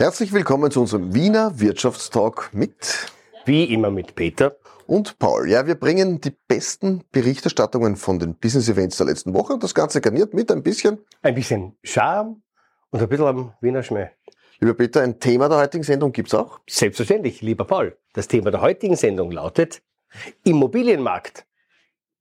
Herzlich willkommen zu unserem Wiener Wirtschaftstalk mit wie immer mit Peter und Paul. Ja, wir bringen die besten Berichterstattungen von den Business Events der letzten Woche und das Ganze garniert mit ein bisschen ein bisschen Charme und ein bisschen am Wiener Schmäh. Lieber Peter, ein Thema der heutigen Sendung gibt's auch? Selbstverständlich, lieber Paul. Das Thema der heutigen Sendung lautet Immobilienmarkt.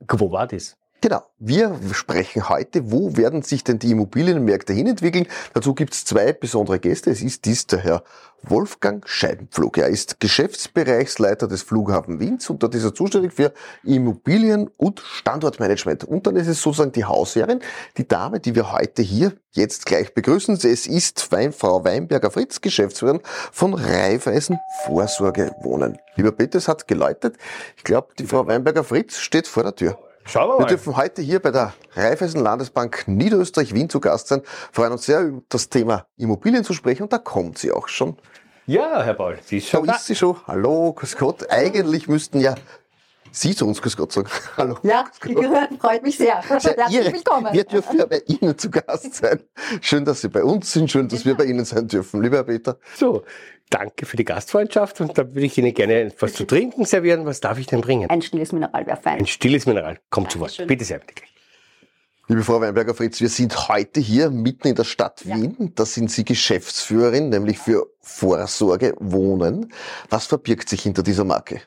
Wo war das? Genau. Wir sprechen heute, wo werden sich denn die Immobilienmärkte hinentwickeln. Dazu gibt es zwei besondere Gäste. Es ist dies der Herr Wolfgang Scheibenpflug. Er ist Geschäftsbereichsleiter des Flughafen Wiens und dort ist er zuständig für Immobilien und Standortmanagement. Und dann ist es sozusagen die Hausherrin, die Dame, die wir heute hier jetzt gleich begrüßen. Es ist Frau Weinberger Fritz, Geschäftsführerin von Raiffeisen Vorsorgewohnen. Lieber Peter, es hat geläutet. Ich glaube, die Frau Weinberger Fritz steht vor der Tür. Schauen wir mal. Wir dürfen heute hier bei der Raiffeisen Landesbank Niederösterreich Wien zu Gast sein. Freuen uns sehr, über das Thema Immobilien zu sprechen und da kommt sie auch schon. Ja, Herr Paul, sie ist schon da. ist sie schon. Hallo, grüß Gott. Eigentlich müssten ja Sie zu uns, grüß Gott, sagen. Hallo. Ja, freut mich sehr. Herzlich willkommen. Wir dürfen ja bei Ihnen zu Gast sein. Schön, dass Sie bei uns sind, schön, dass wir bei Ihnen sein dürfen, lieber Herr Peter. So, danke für die Gastfreundschaft und da würde ich Ihnen gerne etwas zu trinken servieren. Was darf ich denn bringen? Ein stilles Mineral wäre fein. Ein stilles Mineral, kommt zu Wort. Bitte sehr, bitte Liebe Frau Weinberger Fritz, wir sind heute hier mitten in der Stadt Wien. Ja. Da sind Sie Geschäftsführerin, nämlich für Vorsorge Wohnen. Was verbirgt sich hinter dieser Marke?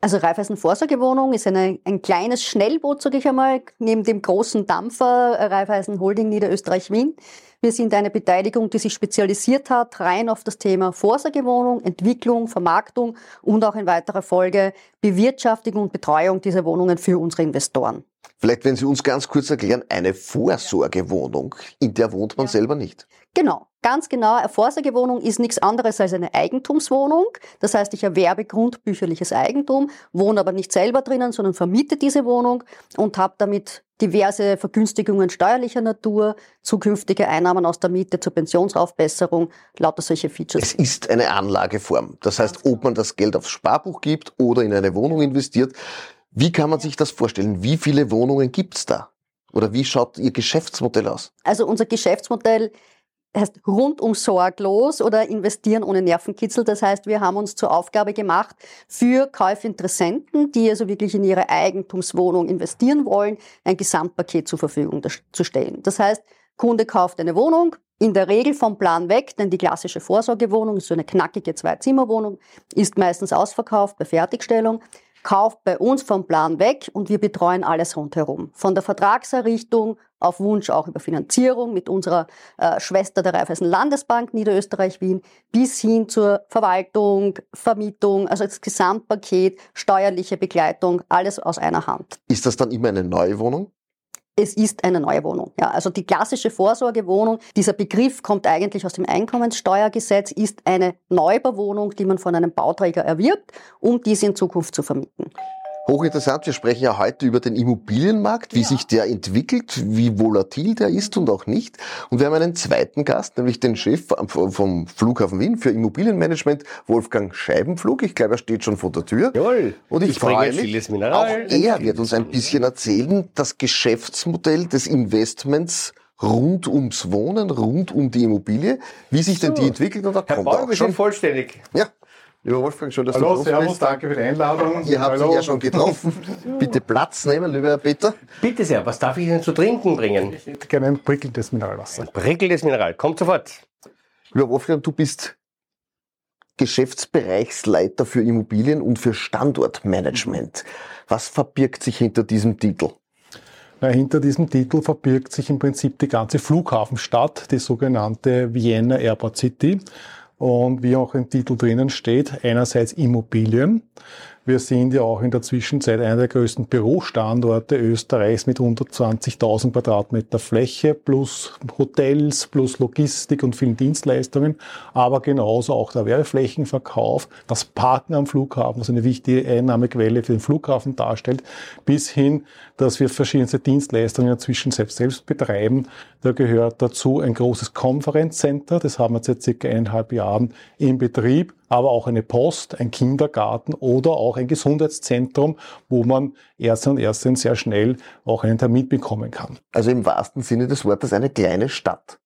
Also Raiffeisen Vorsorgewohnung ist eine, ein kleines Schnellboot, sage ich einmal, neben dem großen Dampfer Raiffeisen Holding Niederösterreich-Wien. Wir sind eine Beteiligung, die sich spezialisiert hat, rein auf das Thema Vorsorgewohnung, Entwicklung, Vermarktung und auch in weiterer Folge Bewirtschaftung und Betreuung dieser Wohnungen für unsere Investoren. Vielleicht, wenn Sie uns ganz kurz erklären, eine Vorsorgewohnung, in der wohnt man ja. selber nicht. Genau. Ganz genau, eine Vorsorgewohnung ist nichts anderes als eine Eigentumswohnung. Das heißt, ich erwerbe grundbücherliches Eigentum, wohne aber nicht selber drinnen, sondern vermiete diese Wohnung und habe damit diverse Vergünstigungen steuerlicher Natur, zukünftige Einnahmen aus der Miete zur Pensionsaufbesserung, lauter solche Features. Es ist eine Anlageform. Das heißt, ob man das Geld aufs Sparbuch gibt oder in eine Wohnung investiert. Wie kann man sich das vorstellen? Wie viele Wohnungen gibt's da? Oder wie schaut Ihr Geschäftsmodell aus? Also unser Geschäftsmodell heißt rundum sorglos oder investieren ohne Nervenkitzel. Das heißt, wir haben uns zur Aufgabe gemacht, für Käufinteressenten, die also wirklich in ihre Eigentumswohnung investieren wollen, ein Gesamtpaket zur Verfügung zu stellen. Das heißt, Kunde kauft eine Wohnung, in der Regel vom Plan weg, denn die klassische Vorsorgewohnung ist so eine knackige Zwei-Zimmer-Wohnung, ist meistens ausverkauft bei Fertigstellung kauft bei uns vom Plan weg und wir betreuen alles rundherum. Von der Vertragserrichtung auf Wunsch auch über Finanzierung mit unserer äh, Schwester der Raiffeisen Landesbank Niederösterreich-Wien bis hin zur Verwaltung, Vermietung, also das Gesamtpaket, steuerliche Begleitung, alles aus einer Hand. Ist das dann immer eine neue Wohnung? es ist eine neue Wohnung. Ja, also die klassische Vorsorgewohnung, dieser Begriff kommt eigentlich aus dem Einkommenssteuergesetz, ist eine Neubauwohnung, die man von einem Bauträger erwirbt, um diese in Zukunft zu vermieten. Hochinteressant, wir sprechen ja heute über den Immobilienmarkt, wie ja. sich der entwickelt, wie volatil der ist und auch nicht. Und wir haben einen zweiten Gast, nämlich den Chef vom Flughafen Wien für Immobilienmanagement, Wolfgang Scheibenflug. Ich glaube, er steht schon vor der Tür. Jawohl. Und ich, ich freue mich, auch er wird uns ein bisschen erzählen, das Geschäftsmodell des Investments rund ums Wohnen, rund um die Immobilie, wie sich so. denn die entwickelt und da Herr kommt Bauer, auch schon. vollständig. Ja, Lieber Wolfgang, schön, dass Hallo, du servus, bist. danke für die Einladung. Ihr habt Hallo. ja schon getroffen. Bitte Platz nehmen, lieber Herr Peter. Bitte sehr, was darf ich Ihnen zu trinken bringen? Ich hätte gerne ein prickelndes Mineralwasser. Ein prickelndes Mineral, kommt sofort. Lieber Wolfgang, du bist Geschäftsbereichsleiter für Immobilien und für Standortmanagement. Was verbirgt sich hinter diesem Titel? Na, hinter diesem Titel verbirgt sich im Prinzip die ganze Flughafenstadt, die sogenannte Vienna Airport City und wie auch im Titel drinnen steht, einerseits Immobilien. Wir sind ja auch in der Zwischenzeit einer der größten Bürostandorte Österreichs mit 120.000 Quadratmeter Fläche plus Hotels plus Logistik und vielen Dienstleistungen, aber genauso auch der Werbeflächenverkauf, das Parken am Flughafen, was eine wichtige Einnahmequelle für den Flughafen darstellt, bis hin, dass wir verschiedenste Dienstleistungen in der Zwischenzeit selbst betreiben. Da gehört dazu ein großes Konferenzcenter, das haben wir seit circa eineinhalb Jahren in Betrieb, aber auch eine Post, ein Kindergarten oder auch ein Gesundheitszentrum, wo man Ärzte und Ärztinnen sehr schnell auch einen Termin bekommen kann. Also im wahrsten Sinne des Wortes eine kleine Stadt.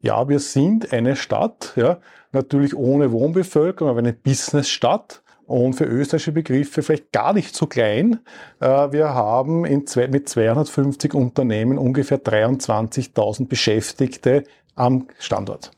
Ja, wir sind eine Stadt, ja, natürlich ohne Wohnbevölkerung, aber eine Businessstadt und für österreichische Begriffe vielleicht gar nicht so klein. Äh, wir haben zwei, mit 250 Unternehmen ungefähr 23.000 Beschäftigte am Standort.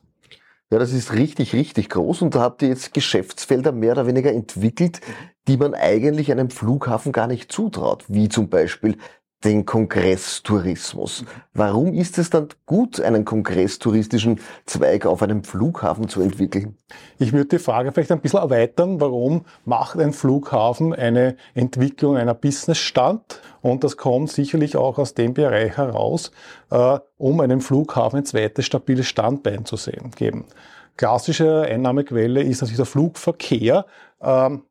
Ja, das ist richtig, richtig groß und da habt ihr jetzt Geschäftsfelder mehr oder weniger entwickelt, die man eigentlich einem Flughafen gar nicht zutraut, wie zum Beispiel den Kongresstourismus. Warum ist es dann gut, einen kongresstouristischen Zweig auf einem Flughafen zu entwickeln? Ich würde die Frage vielleicht ein bisschen erweitern. Warum macht ein Flughafen eine Entwicklung einer Businessstadt? Und das kommt sicherlich auch aus dem Bereich heraus, äh, um einem Flughafen ein zweites stabiles Standbein zu sehen, geben. Klassische Einnahmequelle ist natürlich der Flugverkehr, ähm,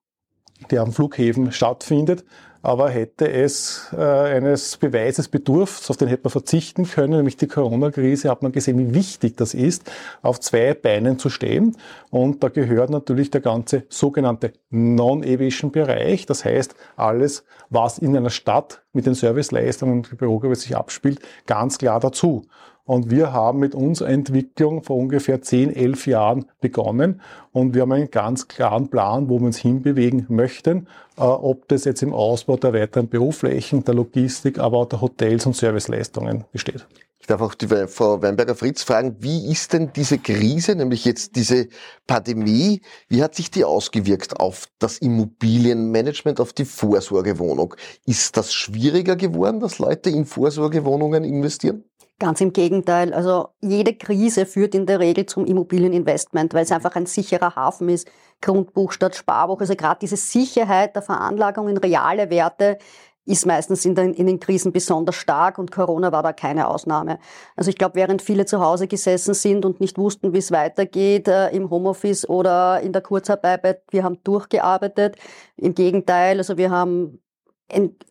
der am Flughäfen stattfindet aber hätte es äh, eines Beweises bedurft, auf den hätte man verzichten können, nämlich die Corona-Krise, hat man gesehen, wie wichtig das ist, auf zwei Beinen zu stehen. Und da gehört natürlich der ganze sogenannte Non-Aviation-Bereich, das heißt alles, was in einer Stadt mit den Serviceleistungen und Bürogebäude sich abspielt, ganz klar dazu. Und wir haben mit unserer Entwicklung vor ungefähr 10, 11 Jahren begonnen. Und wir haben einen ganz klaren Plan, wo wir uns hinbewegen möchten. Äh, ob das jetzt im Ausbau der weiteren Büroflächen, der Logistik, aber auch der Hotels und Serviceleistungen besteht. Ich darf auch die Frau Weinberger-Fritz fragen, wie ist denn diese Krise, nämlich jetzt diese Pandemie, wie hat sich die ausgewirkt auf das Immobilienmanagement, auf die Vorsorgewohnung? Ist das schwieriger geworden, dass Leute in Vorsorgewohnungen investieren? Ganz im Gegenteil. Also jede Krise führt in der Regel zum Immobilieninvestment, weil es einfach ein sicherer Hafen ist. Grundbuch statt Sparbuch. Also gerade diese Sicherheit der Veranlagung in reale Werte ist meistens in den, in den Krisen besonders stark und Corona war da keine Ausnahme. Also ich glaube, während viele zu Hause gesessen sind und nicht wussten, wie es weitergeht äh, im Homeoffice oder in der Kurzarbeit, wir haben durchgearbeitet. Im Gegenteil, also wir haben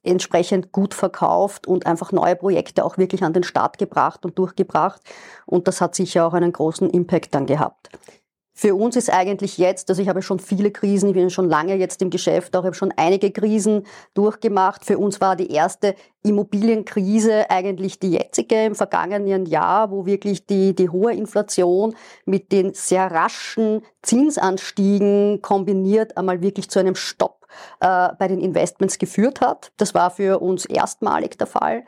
entsprechend gut verkauft und einfach neue Projekte auch wirklich an den Start gebracht und durchgebracht. Und das hat sicher auch einen großen Impact dann gehabt. Für uns ist eigentlich jetzt, also ich habe schon viele Krisen, ich bin schon lange jetzt im Geschäft, auch ich habe schon einige Krisen durchgemacht. Für uns war die erste Immobilienkrise eigentlich die jetzige im vergangenen Jahr, wo wirklich die, die hohe Inflation mit den sehr raschen Zinsanstiegen kombiniert einmal wirklich zu einem Stopp äh, bei den Investments geführt hat. Das war für uns erstmalig der Fall.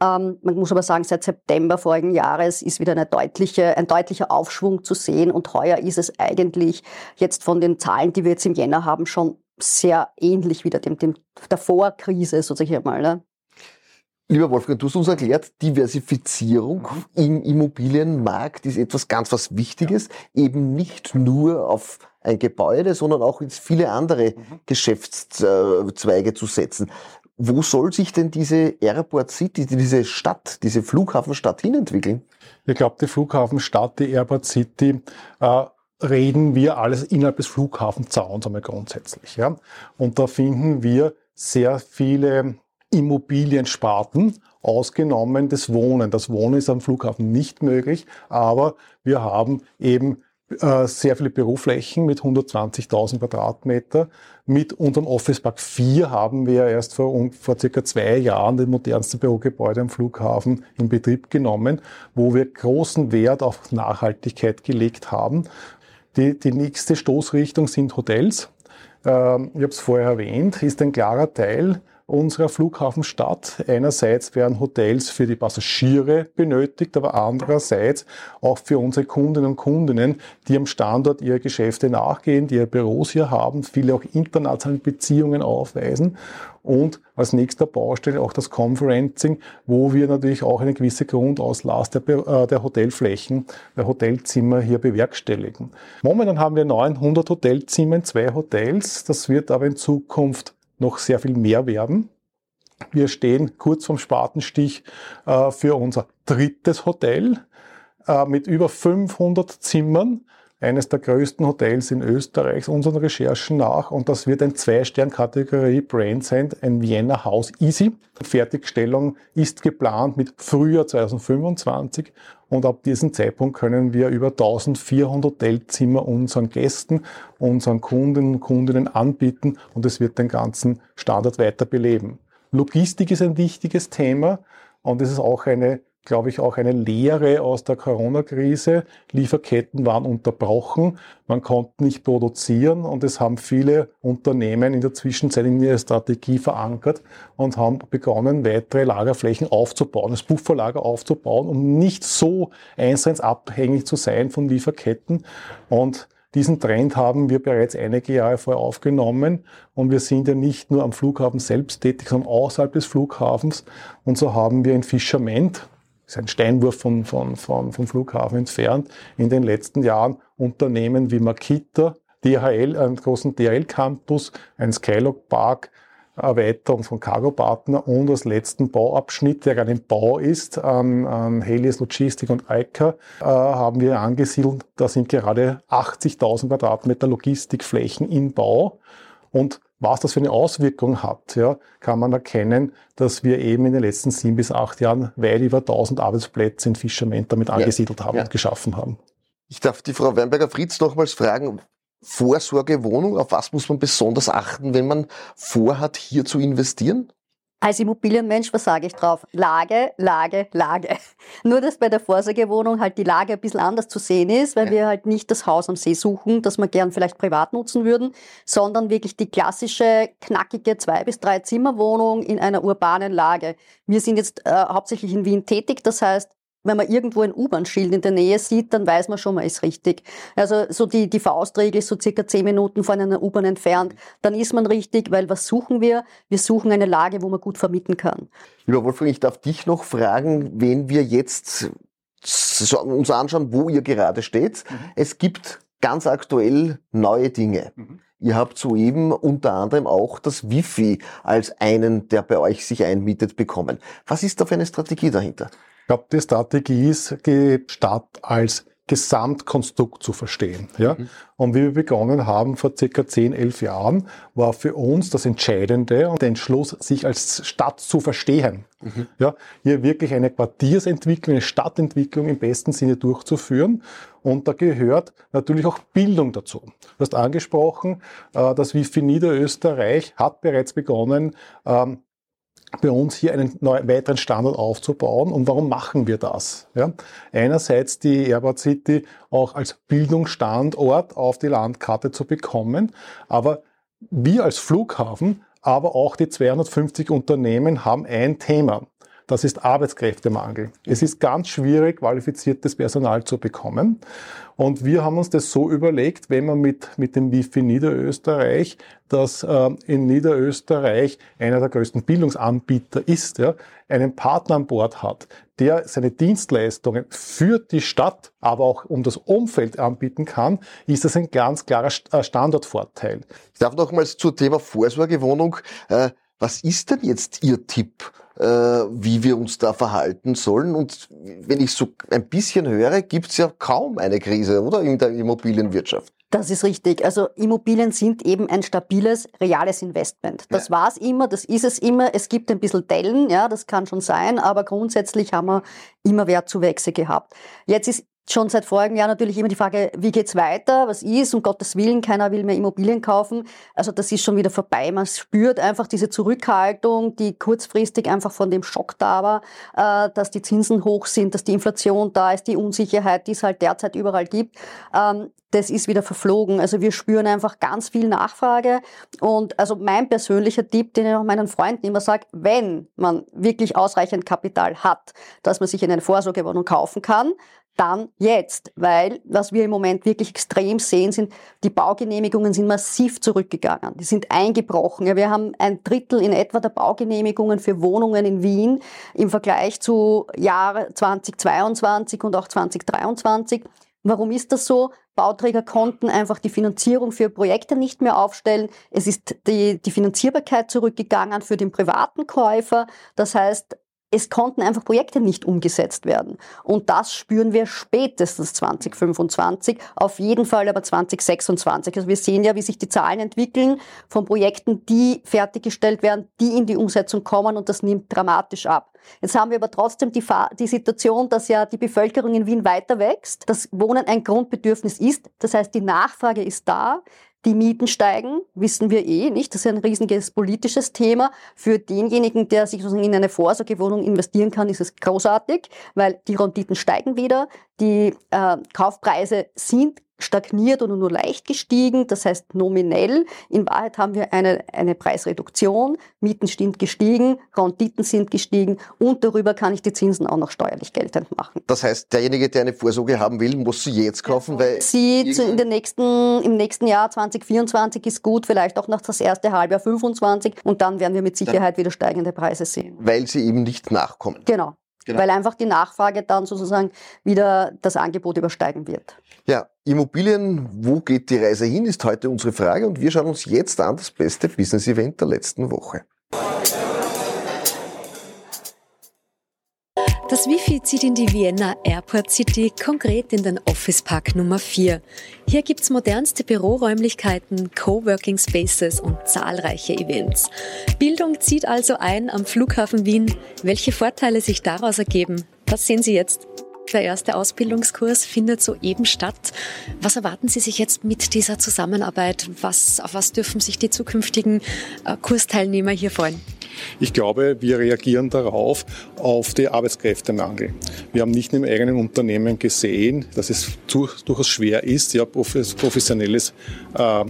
Ähm, man muss aber sagen, seit September vorigen Jahres ist wieder eine deutliche, ein deutlicher Aufschwung zu sehen und heuer ist es eigentlich jetzt von den Zahlen, die wir jetzt im Jänner haben, schon sehr ähnlich wieder dem, dem der Vorkrise, so sage ich mal. Ne? Lieber Wolfgang, du hast uns erklärt, Diversifizierung mhm. im Immobilienmarkt ist etwas ganz was Wichtiges, ja. eben nicht nur auf ein Gebäude, sondern auch in viele andere mhm. Geschäftszweige zu setzen. Wo soll sich denn diese Airport City, diese Stadt, diese Flughafenstadt hinentwickeln? Ich glaube, die Flughafenstadt, die Airport City, äh, reden wir alles innerhalb des Flughafenzauns einmal grundsätzlich. Ja? Und da finden wir sehr viele Immobiliensparten, ausgenommen das Wohnen. Das Wohnen ist am Flughafen nicht möglich, aber wir haben eben äh, sehr viele Büroflächen mit 120.000 Quadratmeter. Mit unserem Office Park 4 haben wir erst vor, vor circa zwei Jahren das modernste Bürogebäude am Flughafen in Betrieb genommen, wo wir großen Wert auf Nachhaltigkeit gelegt haben. Die, die nächste Stoßrichtung sind Hotels. Ähm, ich habe es vorher erwähnt, ist ein klarer Teil unserer Flughafenstadt. Einerseits werden Hotels für die Passagiere benötigt, aber andererseits auch für unsere Kundinnen und Kundinnen, die am Standort ihre Geschäfte nachgehen, die ihre Büros hier haben, viele auch internationale Beziehungen aufweisen. Und als nächster Baustelle auch das Conferencing, wo wir natürlich auch eine gewisse Grundauslast der, äh, der Hotelflächen, der Hotelzimmer hier bewerkstelligen. Momentan haben wir 900 Hotelzimmer in zwei Hotels. Das wird aber in Zukunft noch sehr viel mehr werden. Wir stehen kurz vorm Spatenstich äh, für unser drittes Hotel äh, mit über 500 Zimmern eines der größten Hotels in Österreich, unseren Recherchen nach. Und das wird ein Zwei-Stern-Kategorie Brand sein, ein Vienna House Easy. Fertigstellung ist geplant mit Frühjahr 2025. Und ab diesem Zeitpunkt können wir über 1400 Hotelzimmer unseren Gästen, unseren Kunden und Kundinnen anbieten. Und es wird den ganzen Standard weiter beleben. Logistik ist ein wichtiges Thema. Und es ist auch eine glaube ich, auch eine Lehre aus der Corona-Krise. Lieferketten waren unterbrochen, man konnte nicht produzieren und es haben viele Unternehmen in der Zwischenzeit in ihrer Strategie verankert und haben begonnen, weitere Lagerflächen aufzubauen, das Pufferlager aufzubauen, um nicht so eins abhängig zu sein von Lieferketten. Und diesen Trend haben wir bereits einige Jahre vorher aufgenommen und wir sind ja nicht nur am Flughafen selbst tätig, sondern außerhalb des Flughafens. Und so haben wir in Fischerment, ist ein Steinwurf von, von, von, vom Flughafen entfernt, in den letzten Jahren Unternehmen wie Makita, DHL, einen großen DHL-Campus, ein Skylog Park, Erweiterung von Cargo Partner und als letzten Bauabschnitt, der gerade im Bau ist, an, an Helios Logistik und Eica, äh, haben wir angesiedelt. Da sind gerade 80.000 Quadratmeter Logistikflächen in Bau. Und was das für eine Auswirkung hat, ja, kann man erkennen, dass wir eben in den letzten sieben bis acht Jahren weit über 1000 Arbeitsplätze in Fischerment damit angesiedelt ja, haben ja. und geschaffen haben. Ich darf die Frau Weinberger-Fritz nochmals fragen, Vorsorgewohnung, auf was muss man besonders achten, wenn man vorhat, hier zu investieren? Als Immobilienmensch, was sage ich drauf? Lage, Lage, Lage. Nur, dass bei der Vorsorgewohnung halt die Lage ein bisschen anders zu sehen ist, weil ja. wir halt nicht das Haus am See suchen, das wir gern vielleicht privat nutzen würden, sondern wirklich die klassische, knackige zwei- bis drei Zimmerwohnung in einer urbanen Lage. Wir sind jetzt äh, hauptsächlich in Wien tätig, das heißt, wenn man irgendwo ein U-Bahn-Schild in der Nähe sieht, dann weiß man schon, man ist richtig. Also so die, die Faustregel ist so circa zehn Minuten von einer U-Bahn entfernt. Dann ist man richtig, weil was suchen wir? Wir suchen eine Lage, wo man gut vermieten kann. Lieber Wolfgang, ich darf dich noch fragen, wenn wir jetzt uns anschauen, wo ihr gerade steht. Mhm. Es gibt ganz aktuell neue Dinge. Mhm. Ihr habt soeben unter anderem auch das Wifi als einen, der bei euch sich einmietet, bekommen. Was ist da für eine Strategie dahinter? Ich glaube, die Strategie ist, die Stadt als Gesamtkonstrukt zu verstehen. Ja? Mhm. Und wie wir begonnen haben vor circa 10, 11 Jahren, war für uns das Entscheidende und der Entschluss, sich als Stadt zu verstehen. Mhm. Ja? Hier wirklich eine Quartiersentwicklung, eine Stadtentwicklung im besten Sinne durchzuführen. Und da gehört natürlich auch Bildung dazu. Du hast angesprochen, äh, das WIFI Niederösterreich hat bereits begonnen, ähm, bei uns hier einen neuen, weiteren Standort aufzubauen. Und warum machen wir das? Ja? Einerseits die Airport City auch als Bildungsstandort auf die Landkarte zu bekommen, aber wir als Flughafen, aber auch die 250 Unternehmen haben ein Thema. Das ist Arbeitskräftemangel. Es ist ganz schwierig, qualifiziertes Personal zu bekommen. Und wir haben uns das so überlegt, wenn man mit, mit dem Wifi Niederösterreich, das äh, in Niederösterreich einer der größten Bildungsanbieter ist, ja, einen Partner an Bord hat, der seine Dienstleistungen für die Stadt, aber auch um das Umfeld anbieten kann, ist das ein ganz klarer äh, Standortvorteil. Ich darf nochmals zum Thema Vorsorgewohnung. Äh, was ist denn jetzt Ihr Tipp? Äh, wie wir uns da verhalten sollen. Und wenn ich so ein bisschen höre, gibt es ja kaum eine Krise, oder? In der Immobilienwirtschaft. Das ist richtig. Also Immobilien sind eben ein stabiles, reales Investment. Das ja. war es immer, das ist es immer. Es gibt ein bisschen Dellen, ja, das kann schon sein, aber grundsätzlich haben wir immer Wertzuwächse gehabt. Jetzt ist schon seit vorigen Jahr natürlich immer die Frage, wie geht's weiter? Was ist? Um Gottes Willen, keiner will mehr Immobilien kaufen. Also das ist schon wieder vorbei. Man spürt einfach diese Zurückhaltung, die kurzfristig einfach von dem Schock da war, äh, dass die Zinsen hoch sind, dass die Inflation da ist, die Unsicherheit, die es halt derzeit überall gibt. Ähm, das ist wieder verflogen. Also wir spüren einfach ganz viel Nachfrage. Und also mein persönlicher Tipp, den ich auch meinen Freunden immer sage, wenn man wirklich ausreichend Kapital hat, dass man sich in eine Vorsorgewohnung kaufen kann, dann jetzt, weil was wir im Moment wirklich extrem sehen, sind, die Baugenehmigungen sind massiv zurückgegangen. Die sind eingebrochen. Ja, wir haben ein Drittel in etwa der Baugenehmigungen für Wohnungen in Wien im Vergleich zu Jahr 2022 und auch 2023. Warum ist das so? Bauträger konnten einfach die Finanzierung für Projekte nicht mehr aufstellen. Es ist die, die Finanzierbarkeit zurückgegangen für den privaten Käufer. Das heißt, es konnten einfach Projekte nicht umgesetzt werden. Und das spüren wir spätestens 2025, auf jeden Fall aber 2026. Also wir sehen ja, wie sich die Zahlen entwickeln von Projekten, die fertiggestellt werden, die in die Umsetzung kommen und das nimmt dramatisch ab. Jetzt haben wir aber trotzdem die, die Situation, dass ja die Bevölkerung in Wien weiter wächst, dass Wohnen ein Grundbedürfnis ist. Das heißt, die Nachfrage ist da. Die Mieten steigen, wissen wir eh nicht. Das ist ein riesiges politisches Thema. Für denjenigen, der sich sozusagen in eine Vorsorgewohnung investieren kann, ist es großartig, weil die Renditen steigen wieder. Die äh, Kaufpreise sind stagniert oder nur leicht gestiegen, das heißt nominell. In Wahrheit haben wir eine, eine Preisreduktion, Mieten sind gestiegen, Renditen sind gestiegen und darüber kann ich die Zinsen auch noch steuerlich geltend machen. Das heißt, derjenige, der eine Vorsorge haben will, muss sie jetzt kaufen, weil... Sie in den nächsten, im nächsten Jahr 2024 ist gut, vielleicht auch noch das erste Halbjahr 25 und dann werden wir mit Sicherheit wieder steigende Preise sehen. Weil sie eben nicht nachkommen. Genau. Genau. Weil einfach die Nachfrage dann sozusagen wieder das Angebot übersteigen wird. Ja, Immobilien, wo geht die Reise hin, ist heute unsere Frage und wir schauen uns jetzt an das beste Business-Event der letzten Woche. Das Wifi zieht in die Vienna Airport City, konkret in den Office Park Nummer 4. Hier gibt's modernste Büroräumlichkeiten, Coworking Spaces und zahlreiche Events. Bildung zieht also ein am Flughafen Wien. Welche Vorteile sich daraus ergeben, das sehen Sie jetzt. Der erste Ausbildungskurs findet soeben statt. Was erwarten Sie sich jetzt mit dieser Zusammenarbeit? Was, auf was dürfen sich die zukünftigen äh, Kursteilnehmer hier freuen? Ich glaube, wir reagieren darauf auf die Arbeitskräftemangel. Wir haben nicht im eigenen Unternehmen gesehen, dass es durchaus schwer ist, ja, professionelles äh,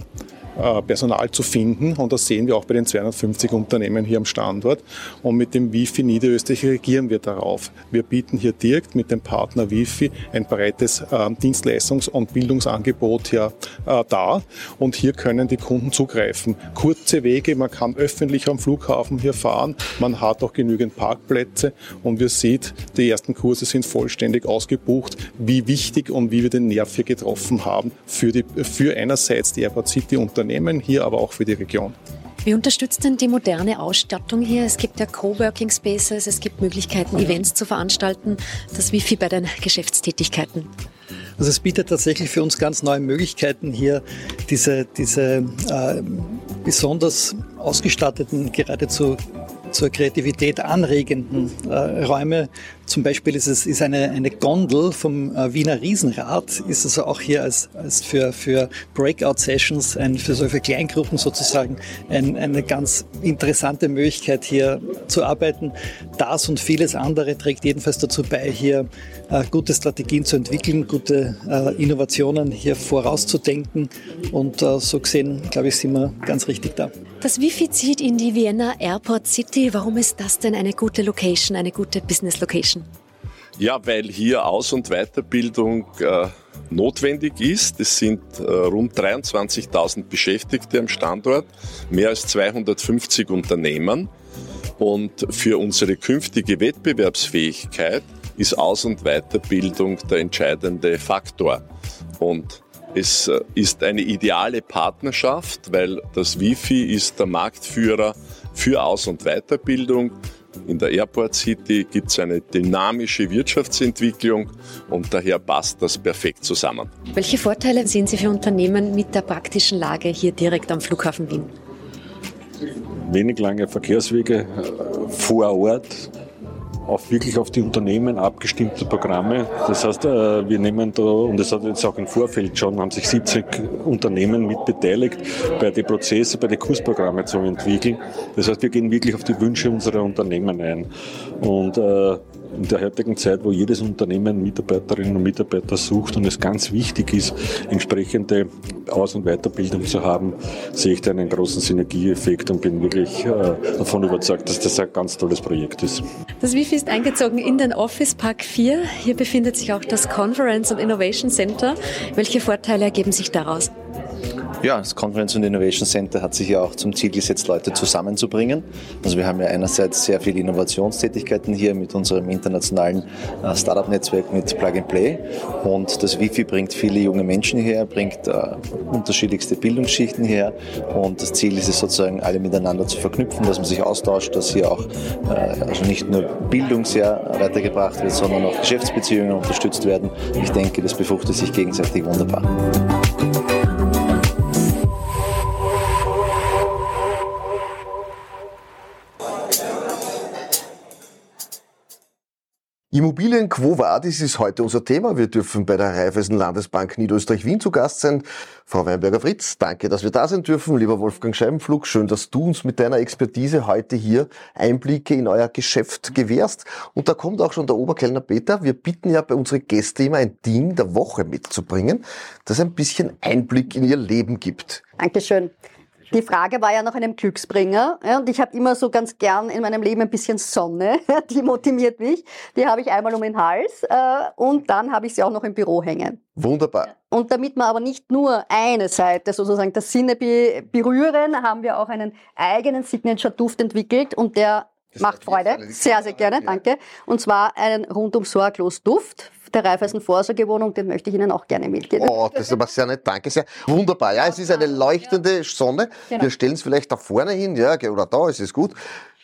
Personal zu finden. Und das sehen wir auch bei den 250 Unternehmen hier am Standort. Und mit dem Wifi Niederösterreich reagieren wir darauf. Wir bieten hier direkt mit dem Partner Wifi ein breites äh, Dienstleistungs- und Bildungsangebot hier äh, dar. Und hier können die Kunden zugreifen. Kurze Wege, man kann öffentlich am Flughafen hier fahren. Man hat auch genügend Parkplätze. Und wir sehen, die ersten Kurse sind vollständig ausgebucht, wie wichtig und wie wir den Nerv hier getroffen haben für, die, für einerseits die Airport City Unternehmen Unternehmen, hier aber auch für die Region. Wie unterstützt denn die moderne Ausstattung hier? Es gibt ja Coworking Spaces, es gibt Möglichkeiten, Events zu veranstalten. Das Wifi bei den Geschäftstätigkeiten? Also es bietet tatsächlich für uns ganz neue Möglichkeiten hier, diese, diese äh, besonders ausgestatteten, geradezu zur Kreativität anregenden äh, Räume. Zum Beispiel ist es ist eine, eine Gondel vom äh, Wiener Riesenrad, ist also auch hier als, als für, für Breakout-Sessions, für solche Kleingruppen sozusagen, ein, eine ganz interessante Möglichkeit hier zu arbeiten. Das und vieles andere trägt jedenfalls dazu bei, hier äh, gute Strategien zu entwickeln, gute äh, Innovationen hier vorauszudenken und äh, so gesehen, glaube ich, sind wir ganz richtig da. Das Wifi zieht in die Vienna Airport City. Warum ist das denn eine gute Location, eine gute Business Location? Ja, weil hier Aus- und Weiterbildung äh, notwendig ist. Es sind äh, rund 23.000 Beschäftigte am Standort, mehr als 250 Unternehmen. Und für unsere künftige Wettbewerbsfähigkeit ist Aus- und Weiterbildung der entscheidende Faktor. Und es äh, ist eine ideale Partnerschaft, weil das Wifi ist der Marktführer für Aus- und Weiterbildung. In der Airport City gibt es eine dynamische Wirtschaftsentwicklung und daher passt das perfekt zusammen. Welche Vorteile sehen Sie für Unternehmen mit der praktischen Lage hier direkt am Flughafen Wien? Wenig lange Verkehrswege äh, vor Ort, auf wirklich auf die Unternehmen abgestimmte Programme. Das heißt, äh, wir nehmen da, und das hat jetzt auch im Vorfeld schon, haben sich 70 Unternehmen mit beteiligt, bei den Prozesse, bei den Kursprogramme zu entwickeln. Das heißt, wir gehen wirklich auf die Wünsche unserer Unternehmen ein. Und äh, in der heutigen Zeit, wo jedes Unternehmen Mitarbeiterinnen und Mitarbeiter sucht und es ganz wichtig ist, entsprechende Aus- und Weiterbildung zu haben, sehe ich da einen großen Synergieeffekt und bin wirklich äh, davon überzeugt, dass das ein ganz tolles Projekt ist. Das Wifi ist eingezogen in den Office Park 4. Hier befindet sich auch das Conference and Innovation Center. Welche Vorteile ergeben sich daraus? Ja, das Conference and Innovation Center hat sich ja auch zum Ziel gesetzt, Leute zusammenzubringen. Also wir haben ja einerseits sehr viele Innovationstätigkeiten hier mit unserem internationalen äh, Startup-Netzwerk mit Plug and Play und das Wifi bringt viele junge Menschen her, bringt äh, unterschiedlichste Bildungsschichten her und das Ziel ist es sozusagen, alle miteinander zu verknüpfen, dass man sich austauscht, dass hier auch äh, also nicht nur Bildung sehr weitergebracht wird, sondern auch Geschäftsbeziehungen unterstützt werden. Ich denke, das befruchtet sich gegenseitig wunderbar. Immobilien Quo Vadis ist heute unser Thema. Wir dürfen bei der Raiffeisen Landesbank Niederösterreich-Wien zu Gast sein. Frau Weinberger-Fritz, danke, dass wir da sein dürfen. Lieber Wolfgang Scheibenflug, schön, dass du uns mit deiner Expertise heute hier Einblicke in euer Geschäft gewährst. Und da kommt auch schon der Oberkellner Peter. Wir bitten ja bei unseren Gästen immer ein Ding der Woche mitzubringen, das ein bisschen Einblick in ihr Leben gibt. Dankeschön. Die Frage war ja nach einem Glücksbringer. Ja, und ich habe immer so ganz gern in meinem Leben ein bisschen Sonne. Die motiviert mich. Die habe ich einmal um den Hals äh, und dann habe ich sie auch noch im Büro hängen. Wunderbar. Und damit wir aber nicht nur eine Seite sozusagen der Sinne be berühren, haben wir auch einen eigenen Signature-Duft entwickelt und der das macht Freude. Sehr, sehr gerne, danke. Und zwar einen rundum sorglos Duft der Raiffeisen Vorsorgewohnung, den möchte ich Ihnen auch gerne mitgeben. Oh, das ist aber sehr nett, danke sehr. Wunderbar, ja, es ist eine leuchtende Sonne. Genau. Wir stellen es vielleicht da vorne hin, ja, oder da, es ist gut.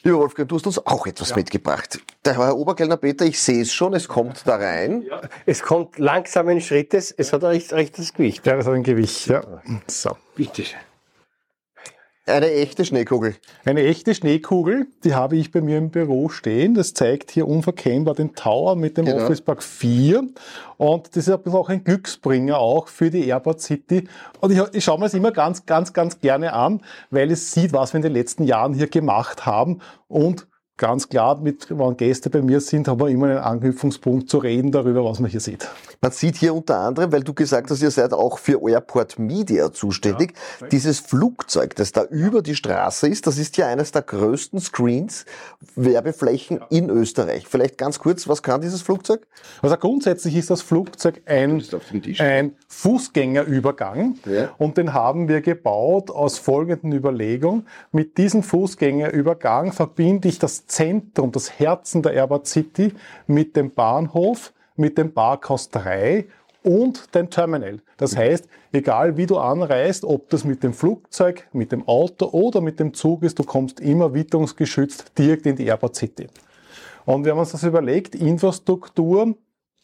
Lieber Wolfgang, du hast uns auch etwas ja. mitgebracht. Der Herr Oberkellner Peter, ich sehe es schon, es kommt da rein. Ja. Es kommt langsamen Schrittes, es hat ein rechtes Gewicht. Ja, es hat ein Gewicht, ja. So. Bitte schön. Eine echte Schneekugel. Eine echte Schneekugel, die habe ich bei mir im Büro stehen. Das zeigt hier unverkennbar den Tower mit dem genau. Office Park 4. Und das ist ein bisschen auch ein Glücksbringer auch für die Airport City. Und ich, ich schaue mir das immer ganz, ganz, ganz gerne an, weil es sieht, was wir in den letzten Jahren hier gemacht haben und ganz klar, mit, wenn Gäste bei mir sind, haben wir immer einen Anknüpfungspunkt zu reden darüber, was man hier sieht. Man sieht hier unter anderem, weil du gesagt hast, ihr seid auch für Airport Media zuständig, ja, dieses Flugzeug, das da über die Straße ist, das ist ja eines der größten Screens, Werbeflächen ja. in Österreich. Vielleicht ganz kurz, was kann dieses Flugzeug? Also grundsätzlich ist das Flugzeug ein, ein Fußgängerübergang ja. und den haben wir gebaut aus folgenden Überlegungen. Mit diesem Fußgängerübergang verbinde ich das Zentrum, das Herzen der Airport City mit dem Bahnhof, mit dem Parkhaus 3 und dem Terminal. Das heißt, egal wie du anreist, ob das mit dem Flugzeug, mit dem Auto oder mit dem Zug ist, du kommst immer witterungsgeschützt direkt in die Airport City. Und wir haben uns das überlegt, Infrastruktur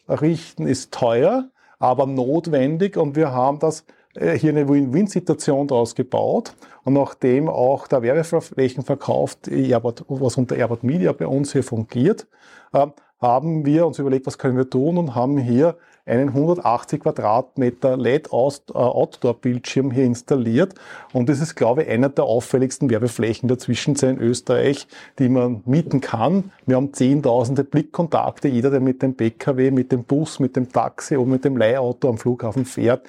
errichten ist teuer, aber notwendig und wir haben das hier eine Win-Win-Situation daraus gebaut. Und nachdem auch der Werbeflächen verkauft, was unter Airbot Media bei uns hier fungiert, äh, haben wir uns überlegt, was können wir tun und haben hier einen 180 Quadratmeter LED-Outdoor-Bildschirm hier installiert. Und das ist, glaube ich, einer der auffälligsten Werbeflächen der Zwischenzeit in Österreich, die man mieten kann. Wir haben zehntausende Blickkontakte. Jeder, der mit dem PKW, mit dem Bus, mit dem Taxi oder mit dem Leihauto am Flughafen fährt,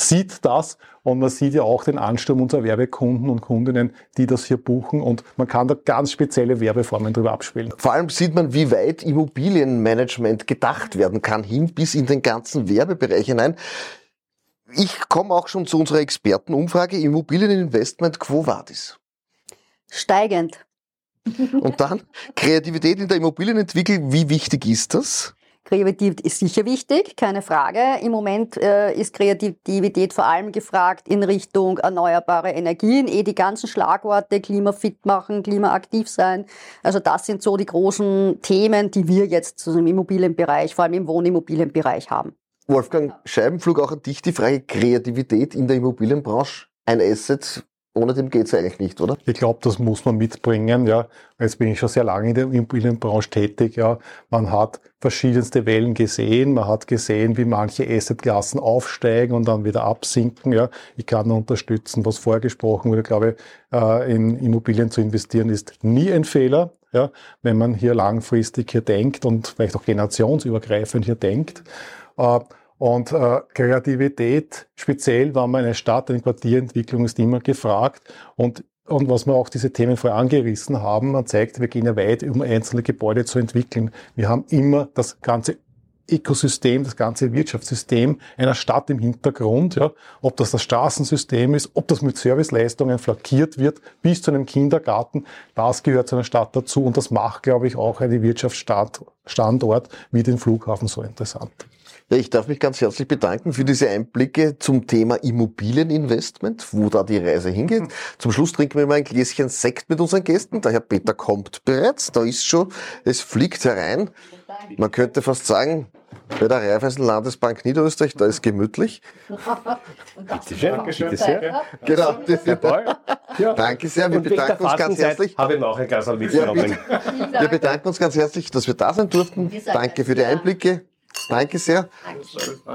sieht das und man sieht ja auch den Ansturm unserer Werbekunden und Kundinnen, die das hier buchen und man kann da ganz spezielle Werbeformen drüber abspielen. Vor allem sieht man, wie weit Immobilienmanagement gedacht werden kann, hin bis in den ganzen Werbebereich hinein. Ich komme auch schon zu unserer Expertenumfrage Immobilieninvestment Quo Vadis? Steigend. Und dann Kreativität in der Immobilienentwicklung, wie wichtig ist das? Kreativität ist sicher wichtig, keine Frage. Im Moment äh, ist Kreativität vor allem gefragt in Richtung erneuerbare Energien, eh die ganzen Schlagworte, Klimafit machen, klimaaktiv sein. Also das sind so die großen Themen, die wir jetzt im Immobilienbereich, vor allem im Wohnimmobilienbereich haben. Wolfgang, Scheibenflug auch an dich die Frage Kreativität in der Immobilienbranche. Ein Asset, ohne dem geht's eigentlich nicht, oder? Ich glaube, das muss man mitbringen. Ja, jetzt bin ich schon sehr lange in der Immobilienbranche tätig. Ja, man hat verschiedenste Wellen gesehen. Man hat gesehen, wie manche Assetklassen aufsteigen und dann wieder absinken. Ja, ich kann nur unterstützen, was vorgesprochen wurde. Ich glaube, äh, in Immobilien zu investieren ist nie ein Fehler. Ja, wenn man hier langfristig hier denkt und vielleicht auch generationsübergreifend hier denkt. Und äh, Kreativität, speziell wenn man eine Stadt, eine Quartierentwicklung ist immer gefragt. Und, und was wir auch diese Themen vorher angerissen haben, man zeigt, wir gehen ja weit, um einzelne Gebäude zu entwickeln. Wir haben immer das ganze Ökosystem, das ganze Wirtschaftssystem einer Stadt im Hintergrund, ja, ob das das Straßensystem ist, ob das mit Serviceleistungen flankiert wird, bis zu einem Kindergarten, das gehört zu einer Stadt dazu und das macht, glaube ich, auch einen Wirtschaftsstandort wie den Flughafen so interessant. Ja, ich darf mich ganz herzlich bedanken für diese Einblicke zum Thema Immobilieninvestment, wo da die Reise hingeht. Hm. Zum Schluss trinken wir mal ein Gläschen Sekt mit unseren Gästen. Der Herr Peter kommt bereits, da ist schon, es fliegt herein. Man könnte fast sagen, bei der Raiffeisen Landesbank Niederösterreich, da ist gemütlich. Bitte schön, bitte sehr. Genau, das ist Ja. Danke sehr. Wir bedanken uns ganz herzlich. Habe ich auch ein Glas mitgenommen. Ja, wir bedanken uns ganz herzlich, dass wir da sein durften. Danke für die Einblicke. Danke sehr.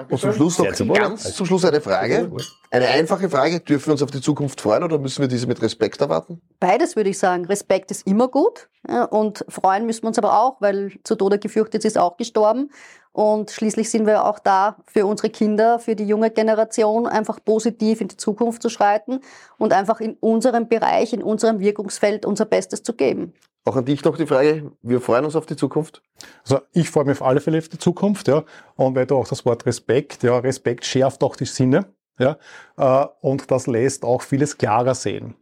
Und zum Schluss noch zum ganz zum Schluss eine Frage. Eine einfache Frage. Dürfen wir uns auf die Zukunft freuen oder müssen wir diese mit Respekt erwarten? Beides würde ich sagen. Respekt ist immer gut. Und freuen müssen wir uns aber auch, weil zu Tode gefürchtet ist auch gestorben. Und schließlich sind wir auch da für unsere Kinder, für die junge Generation, einfach positiv in die Zukunft zu schreiten und einfach in unserem Bereich, in unserem Wirkungsfeld unser Bestes zu geben. Auch an dich noch die Frage, wir freuen uns auf die Zukunft? Also ich freue mich auf alle Fälle auf die Zukunft, ja. Und weil du auch das Wort Respekt, ja, Respekt schärft auch die Sinne, ja. Äh, und das lässt auch vieles klarer sehen.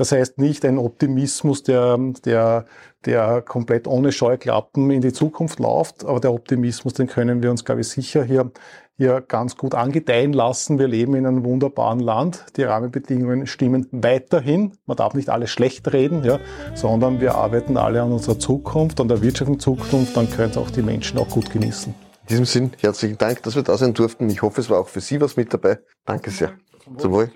Das heißt nicht ein Optimismus, der, der, der komplett ohne Scheuklappen in die Zukunft läuft, aber der Optimismus, den können wir uns, glaube ich, sicher hier, hier ganz gut angedeihen lassen. Wir leben in einem wunderbaren Land. Die Rahmenbedingungen stimmen weiterhin. Man darf nicht alles schlecht reden, ja, sondern wir arbeiten alle an unserer Zukunft, an der wirtschaftlichen Zukunft. Dann können es auch die Menschen auch gut genießen. In diesem Sinn, herzlichen Dank, dass wir da sein durften. Ich hoffe, es war auch für Sie was mit dabei. Danke sehr. Zum Wohl.